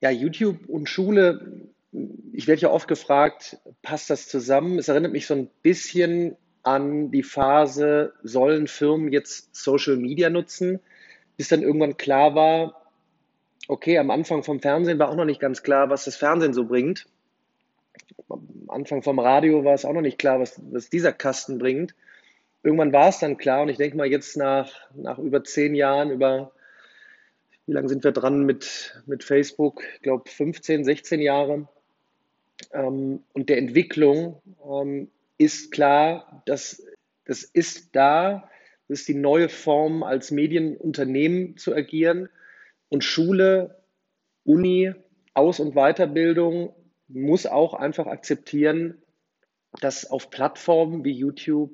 Ja, YouTube und Schule, ich werde ja oft gefragt, passt das zusammen? Es erinnert mich so ein bisschen an die Phase, sollen Firmen jetzt Social Media nutzen, bis dann irgendwann klar war, okay, am Anfang vom Fernsehen war auch noch nicht ganz klar, was das Fernsehen so bringt. Am Anfang vom Radio war es auch noch nicht klar, was, was dieser Kasten bringt. Irgendwann war es dann klar und ich denke mal jetzt nach, nach über zehn Jahren, über wie lange sind wir dran mit, mit Facebook? Ich glaube 15, 16 Jahre. Ähm, und der Entwicklung ähm, ist klar, dass das ist da, das ist die neue Form, als Medienunternehmen zu agieren. Und Schule, Uni, Aus- und Weiterbildung muss auch einfach akzeptieren, dass auf Plattformen wie YouTube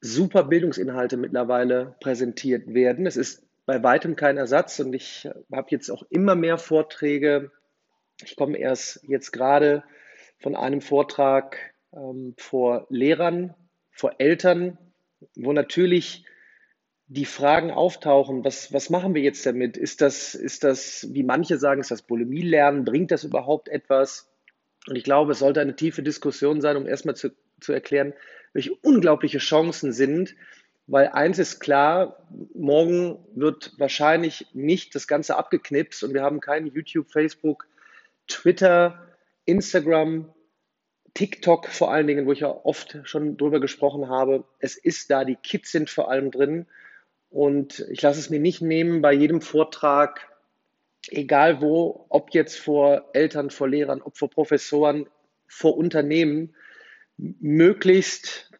super Bildungsinhalte mittlerweile präsentiert werden. Es ist bei weitem kein Ersatz und ich habe jetzt auch immer mehr Vorträge. Ich komme erst jetzt gerade von einem Vortrag ähm, vor Lehrern, vor Eltern, wo natürlich die Fragen auftauchen, was, was machen wir jetzt damit? Ist das, ist das, wie manche sagen, ist das Bulimie-Lernen? Bringt das überhaupt etwas? Und ich glaube, es sollte eine tiefe Diskussion sein, um erstmal zu, zu erklären, welche unglaubliche Chancen sind, weil eins ist klar, morgen wird wahrscheinlich nicht das Ganze abgeknipst und wir haben kein YouTube, Facebook, Twitter, Instagram, TikTok vor allen Dingen, wo ich ja oft schon drüber gesprochen habe. Es ist da, die Kids sind vor allem drin und ich lasse es mir nicht nehmen, bei jedem Vortrag, egal wo, ob jetzt vor Eltern, vor Lehrern, ob vor Professoren, vor Unternehmen, möglichst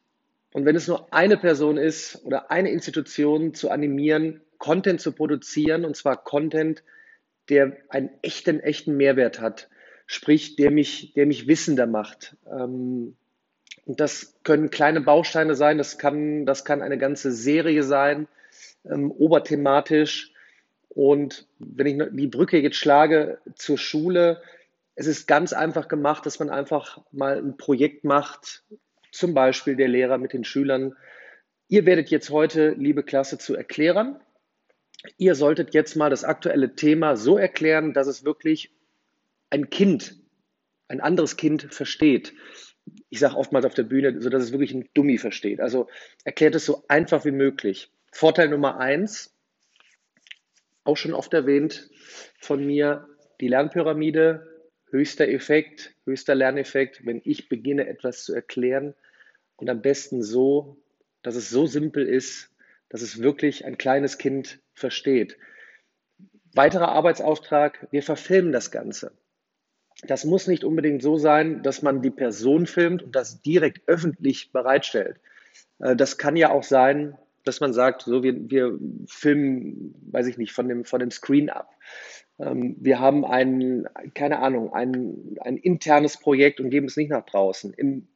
und wenn es nur eine Person ist oder eine Institution zu animieren, Content zu produzieren, und zwar Content, der einen echten, echten Mehrwert hat, sprich, der mich, der mich wissender macht. Ähm, und das können kleine Bausteine sein, das kann, das kann eine ganze Serie sein, ähm, oberthematisch. Und wenn ich die Brücke jetzt schlage zur Schule, es ist ganz einfach gemacht, dass man einfach mal ein Projekt macht, zum Beispiel der Lehrer mit den Schülern. Ihr werdet jetzt heute, liebe Klasse, zu erklären. Ihr solltet jetzt mal das aktuelle Thema so erklären, dass es wirklich ein Kind, ein anderes Kind versteht. Ich sage oftmals auf der Bühne, so dass es wirklich ein Dummi versteht. Also erklärt es so einfach wie möglich. Vorteil Nummer eins, auch schon oft erwähnt von mir, die Lernpyramide höchster Effekt, höchster Lerneffekt, wenn ich beginne etwas zu erklären und am besten so, dass es so simpel ist, dass es wirklich ein kleines Kind versteht. Weiterer Arbeitsauftrag, wir verfilmen das Ganze. Das muss nicht unbedingt so sein, dass man die Person filmt und das direkt öffentlich bereitstellt. Äh, das kann ja auch sein, dass man sagt, so wir, wir filmen, weiß ich nicht, von dem, von dem Screen ab. Ähm, wir haben ein, keine Ahnung, ein, ein internes Projekt und geben es nicht nach draußen. Im,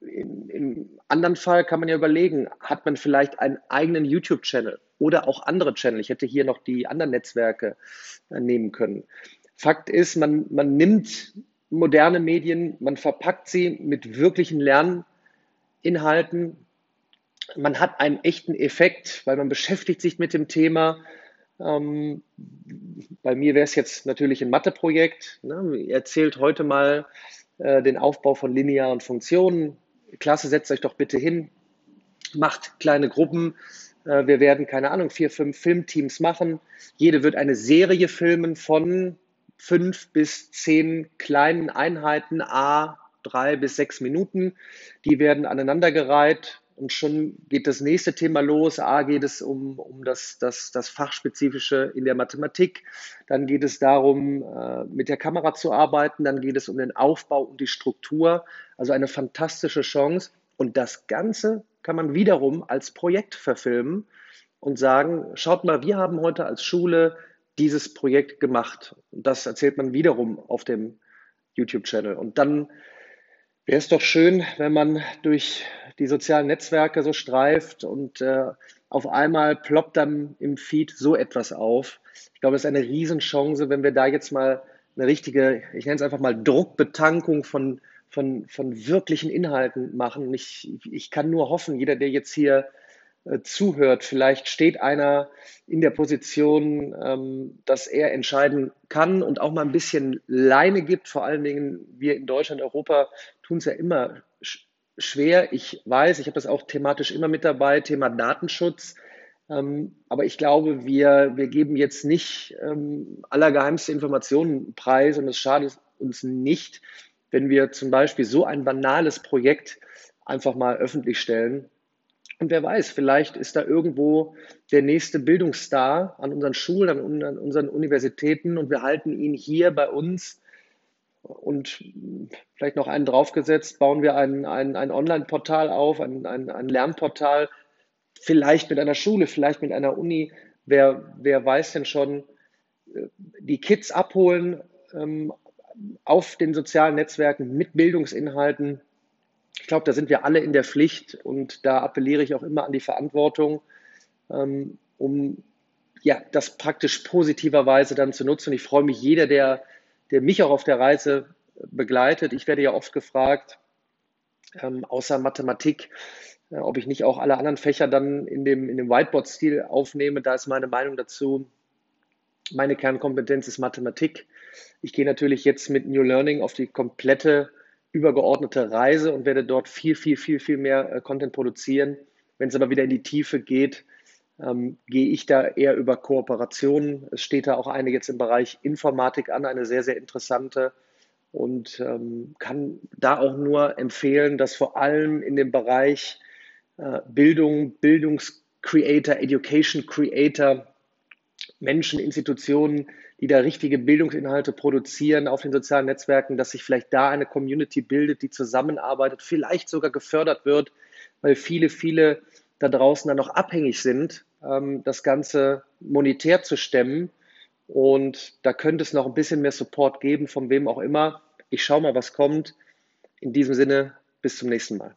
im, Im anderen Fall kann man ja überlegen, hat man vielleicht einen eigenen YouTube-Channel oder auch andere Channel. Ich hätte hier noch die anderen Netzwerke äh, nehmen können. Fakt ist, man, man nimmt moderne Medien, man verpackt sie mit wirklichen Lerninhalten. Man hat einen echten Effekt, weil man beschäftigt sich mit dem Thema ähm, bei mir wäre es jetzt natürlich ein Matheprojekt. Ne? Erzählt heute mal äh, den Aufbau von linearen Funktionen. Klasse, setzt euch doch bitte hin, macht kleine Gruppen. Äh, wir werden, keine Ahnung, vier, fünf Filmteams machen. Jede wird eine Serie filmen von fünf bis zehn kleinen Einheiten, a drei bis sechs Minuten. Die werden aneinandergereiht und schon geht das nächste Thema los. A geht es um, um das, das, das Fachspezifische in der Mathematik. Dann geht es darum, äh, mit der Kamera zu arbeiten. Dann geht es um den Aufbau und die Struktur. Also eine fantastische Chance. Und das Ganze kann man wiederum als Projekt verfilmen und sagen, schaut mal, wir haben heute als Schule dieses Projekt gemacht. Und das erzählt man wiederum auf dem YouTube-Channel. Und dann wäre es doch schön, wenn man durch die sozialen Netzwerke so streift und äh, auf einmal ploppt dann im Feed so etwas auf. Ich glaube, es ist eine Riesenchance, wenn wir da jetzt mal eine richtige, ich nenne es einfach mal Druckbetankung von, von, von wirklichen Inhalten machen. Ich, ich kann nur hoffen, jeder, der jetzt hier zuhört. Vielleicht steht einer in der Position, ähm, dass er entscheiden kann und auch mal ein bisschen Leine gibt. Vor allen Dingen wir in Deutschland, Europa tun es ja immer schwer. Ich weiß, ich habe das auch thematisch immer mit dabei, Thema Datenschutz. Ähm, aber ich glaube, wir, wir geben jetzt nicht ähm, allergeheimste Informationen preis und es schadet uns nicht, wenn wir zum Beispiel so ein banales Projekt einfach mal öffentlich stellen. Und wer weiß, vielleicht ist da irgendwo der nächste Bildungsstar an unseren Schulen, an unseren Universitäten und wir halten ihn hier bei uns und vielleicht noch einen draufgesetzt, bauen wir ein, ein, ein Online-Portal auf, ein, ein, ein Lernportal, vielleicht mit einer Schule, vielleicht mit einer Uni. Wer, wer weiß denn schon, äh, die Kids abholen ähm, auf den sozialen Netzwerken mit Bildungsinhalten. Ich glaube, da sind wir alle in der Pflicht und da appelliere ich auch immer an die Verantwortung, ähm, um ja, das praktisch positiverweise dann zu nutzen. Und ich freue mich, jeder, der der mich auch auf der Reise begleitet. Ich werde ja oft gefragt, ähm, außer Mathematik, äh, ob ich nicht auch alle anderen Fächer dann in dem, in dem Whiteboard-Stil aufnehme. Da ist meine Meinung dazu. Meine Kernkompetenz ist Mathematik. Ich gehe natürlich jetzt mit New Learning auf die komplette übergeordnete Reise und werde dort viel, viel, viel, viel mehr äh, Content produzieren. Wenn es aber wieder in die Tiefe geht, ähm, gehe ich da eher über Kooperationen. Es steht da auch eine jetzt im Bereich Informatik an, eine sehr, sehr interessante und ähm, kann da auch nur empfehlen, dass vor allem in dem Bereich äh, Bildung, Bildungscreator, Education Creator, Menschen, Institutionen, die da richtige Bildungsinhalte produzieren auf den sozialen Netzwerken, dass sich vielleicht da eine Community bildet, die zusammenarbeitet, vielleicht sogar gefördert wird, weil viele, viele da draußen dann noch abhängig sind, ähm, das Ganze monetär zu stemmen. Und da könnte es noch ein bisschen mehr Support geben, von wem auch immer. Ich schaue mal, was kommt. In diesem Sinne, bis zum nächsten Mal.